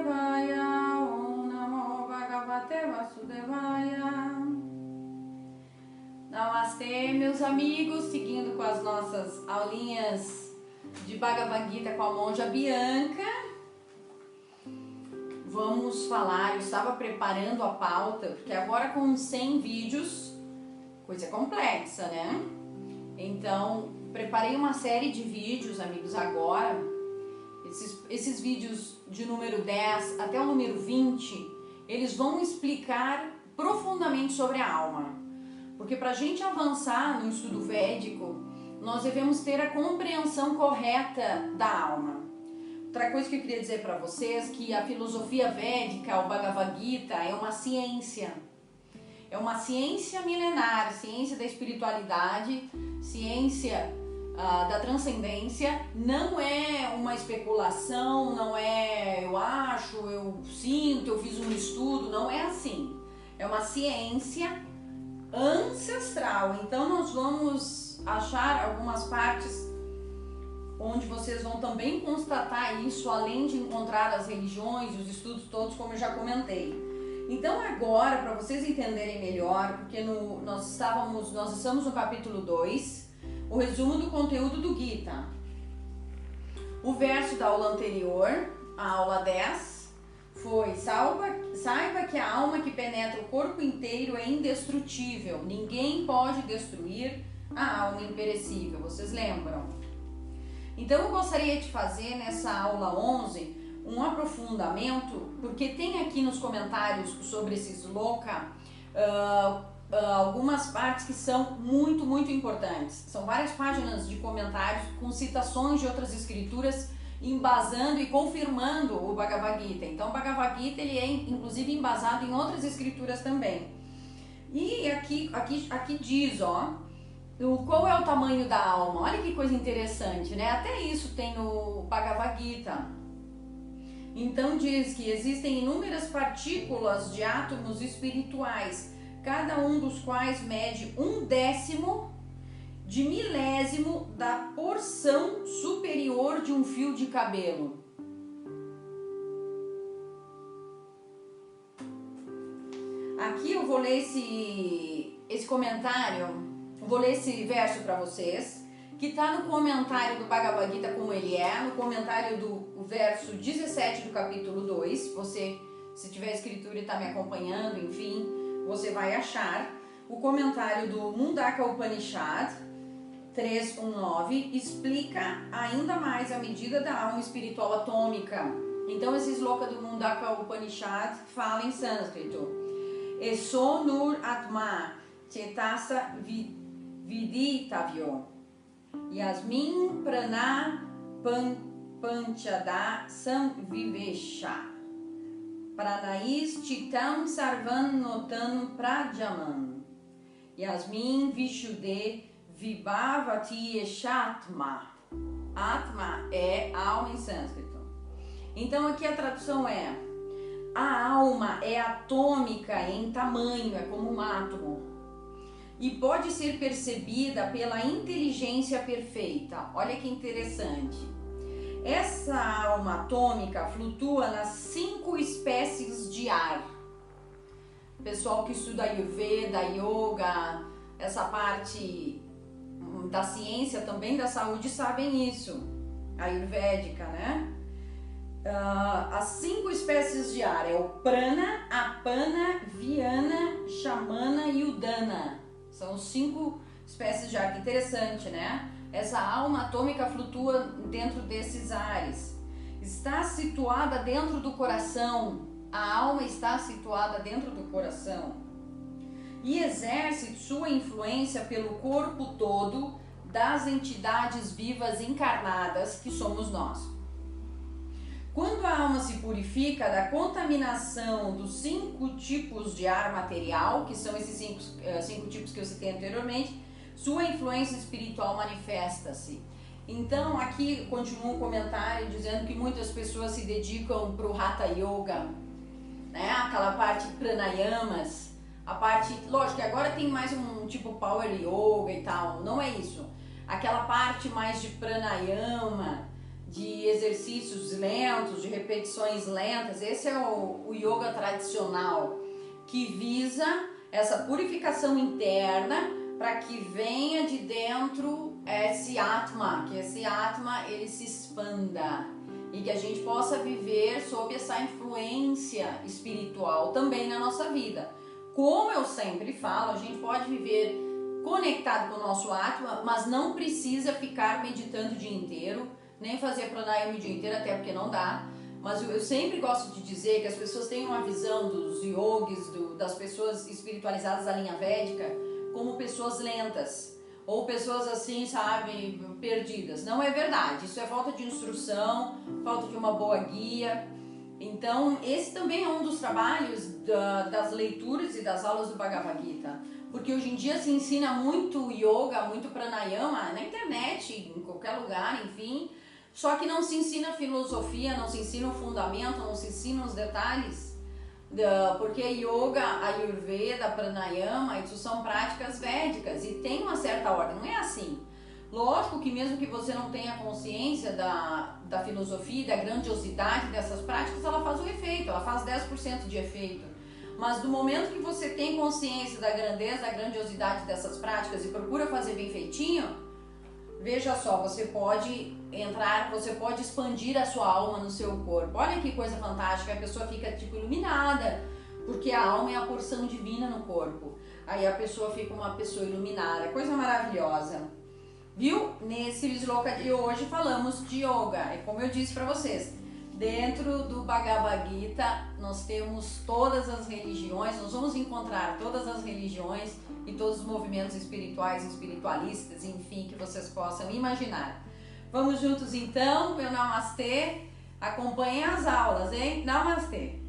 Vasudevaya, Om Namo Bhagavate Vasudevaya. Namastê, meus amigos, seguindo com as nossas aulinhas de Bhagavad Gita com a monja Bianca. Vamos falar, eu estava preparando a pauta, porque agora com 100 vídeos, coisa complexa, né? Então, preparei uma série de vídeos, amigos, agora. Esses, esses vídeos de número 10 até o número 20, eles vão explicar profundamente sobre a alma. Porque para a gente avançar no estudo védico, nós devemos ter a compreensão correta da alma. Outra coisa que eu queria dizer para vocês que a filosofia védica, o Bhagavad Gita, é uma ciência. É uma ciência milenar, ciência da espiritualidade, ciência uh, da transcendência. Não é uma especulação, não é eu acho, eu sinto, eu fiz um estudo, não é assim. É uma ciência ancestral. Então nós vamos achar algumas partes onde vocês vão também constatar isso, além de encontrar as religiões os estudos todos, como eu já comentei. Então agora, para vocês entenderem melhor, porque no, nós estávamos, nós estamos no capítulo 2, o resumo do conteúdo do Gita. O verso da aula anterior, a aula 10, foi saiba que a alma que penetra o corpo inteiro é indestrutível. Ninguém pode destruir a alma imperecível. Vocês lembram? Então eu gostaria de fazer nessa aula 11 um aprofundamento, porque tem aqui nos comentários sobre esses louca uh, uh, algumas partes que são muito, muito importantes. São várias páginas de comentários com citações de outras escrituras embasando e confirmando o Bhagavad Gita. Então, o Bhagavad Gita ele é inclusive embasado em outras escrituras também. E aqui, aqui, aqui diz, ó, o, qual é o tamanho da alma? Olha que coisa interessante, né? Até isso tem no Bhagavad Gita. Então diz que existem inúmeras partículas de átomos espirituais, cada um dos quais mede um décimo de milésimo da porção superior de um fio de cabelo. Aqui eu vou ler esse, esse comentário, vou ler esse verso para vocês, que está no comentário do Bhagavad Gita como ele é, no comentário do verso 17 do capítulo 2. Você, se tiver escritura e está me acompanhando, enfim, você vai achar. O comentário do Mundaka Upanishad, 319 explica ainda mais a medida da alma espiritual atômica. Então, esse sloka do Mundaka Upanishad fala em sânscrito. Eso nur atma chetasa viditavyo yasmin prana pan, panchada samvivesha pranais chitam sarvan notan prajaman yasmin vishude Vibhavati Eshatma. Atma é alma em sânscrito. Então aqui a tradução é: a alma é atômica em tamanho, é como um átomo. E pode ser percebida pela inteligência perfeita. Olha que interessante. Essa alma atômica flutua nas cinco espécies de ar. Pessoal que estuda Ayurveda, Yoga, essa parte da ciência também da saúde sabem isso, ayurvédica, né? Uh, as cinco espécies de ar é o prana, apana, viana, chamana e udana. São cinco espécies de ar. Que interessante, né? Essa alma atômica flutua dentro desses ares. Está situada dentro do coração. A alma está situada dentro do coração e exerce sua influência pelo corpo todo das entidades vivas encarnadas que somos nós. Quando a alma se purifica da contaminação dos cinco tipos de ar material, que são esses cinco, eh, cinco tipos que eu citei anteriormente, sua influência espiritual manifesta-se. Então, aqui continua um comentário dizendo que muitas pessoas se dedicam para o Hatha Yoga, né? aquela parte pranayamas, a parte, lógico que agora tem mais um tipo power yoga e tal, não é isso. Aquela parte mais de pranayama, de exercícios lentos, de repetições lentas. Esse é o, o yoga tradicional que visa essa purificação interna para que venha de dentro esse atma, que esse atma ele se expanda e que a gente possa viver sob essa influência espiritual também na nossa vida. Como eu sempre falo, a gente pode viver conectado com o nosso atma, mas não precisa ficar meditando o dia inteiro, nem fazer pranayama o dia inteiro, até porque não dá. Mas eu sempre gosto de dizer que as pessoas têm uma visão dos yogis, do, das pessoas espiritualizadas da linha védica, como pessoas lentas ou pessoas assim, sabe, perdidas. Não é verdade. Isso é falta de instrução, falta de uma boa guia. Então, esse também é um dos trabalhos da, das leituras e das aulas do Bhagavad Gita. Porque hoje em dia se ensina muito yoga, muito pranayama na internet, em qualquer lugar, enfim. Só que não se ensina filosofia, não se ensina o fundamento, não se ensina os detalhes porque yoga, ayurveda, pranayama, isso são práticas védicas e tem uma certa ordem, não é assim. Lógico que mesmo que você não tenha consciência da, da filosofia da grandiosidade dessas práticas, ela faz o efeito, ela faz 10% de efeito. Mas do momento que você tem consciência da grandeza, da grandiosidade dessas práticas e procura fazer bem feitinho, Veja só, você pode entrar, você pode expandir a sua alma no seu corpo. Olha que coisa fantástica, a pessoa fica tipo iluminada, porque a alma é a porção divina no corpo. Aí a pessoa fica uma pessoa iluminada, coisa maravilhosa. Viu? Nesse Visloka de hoje falamos de yoga. É como eu disse para vocês, Dentro do Bhagavad Gita, nós temos todas as religiões, nós vamos encontrar todas as religiões e todos os movimentos espirituais, espiritualistas, enfim, que vocês possam imaginar. Vamos juntos então, meu Namastê. Acompanhem as aulas, hein? Namastê!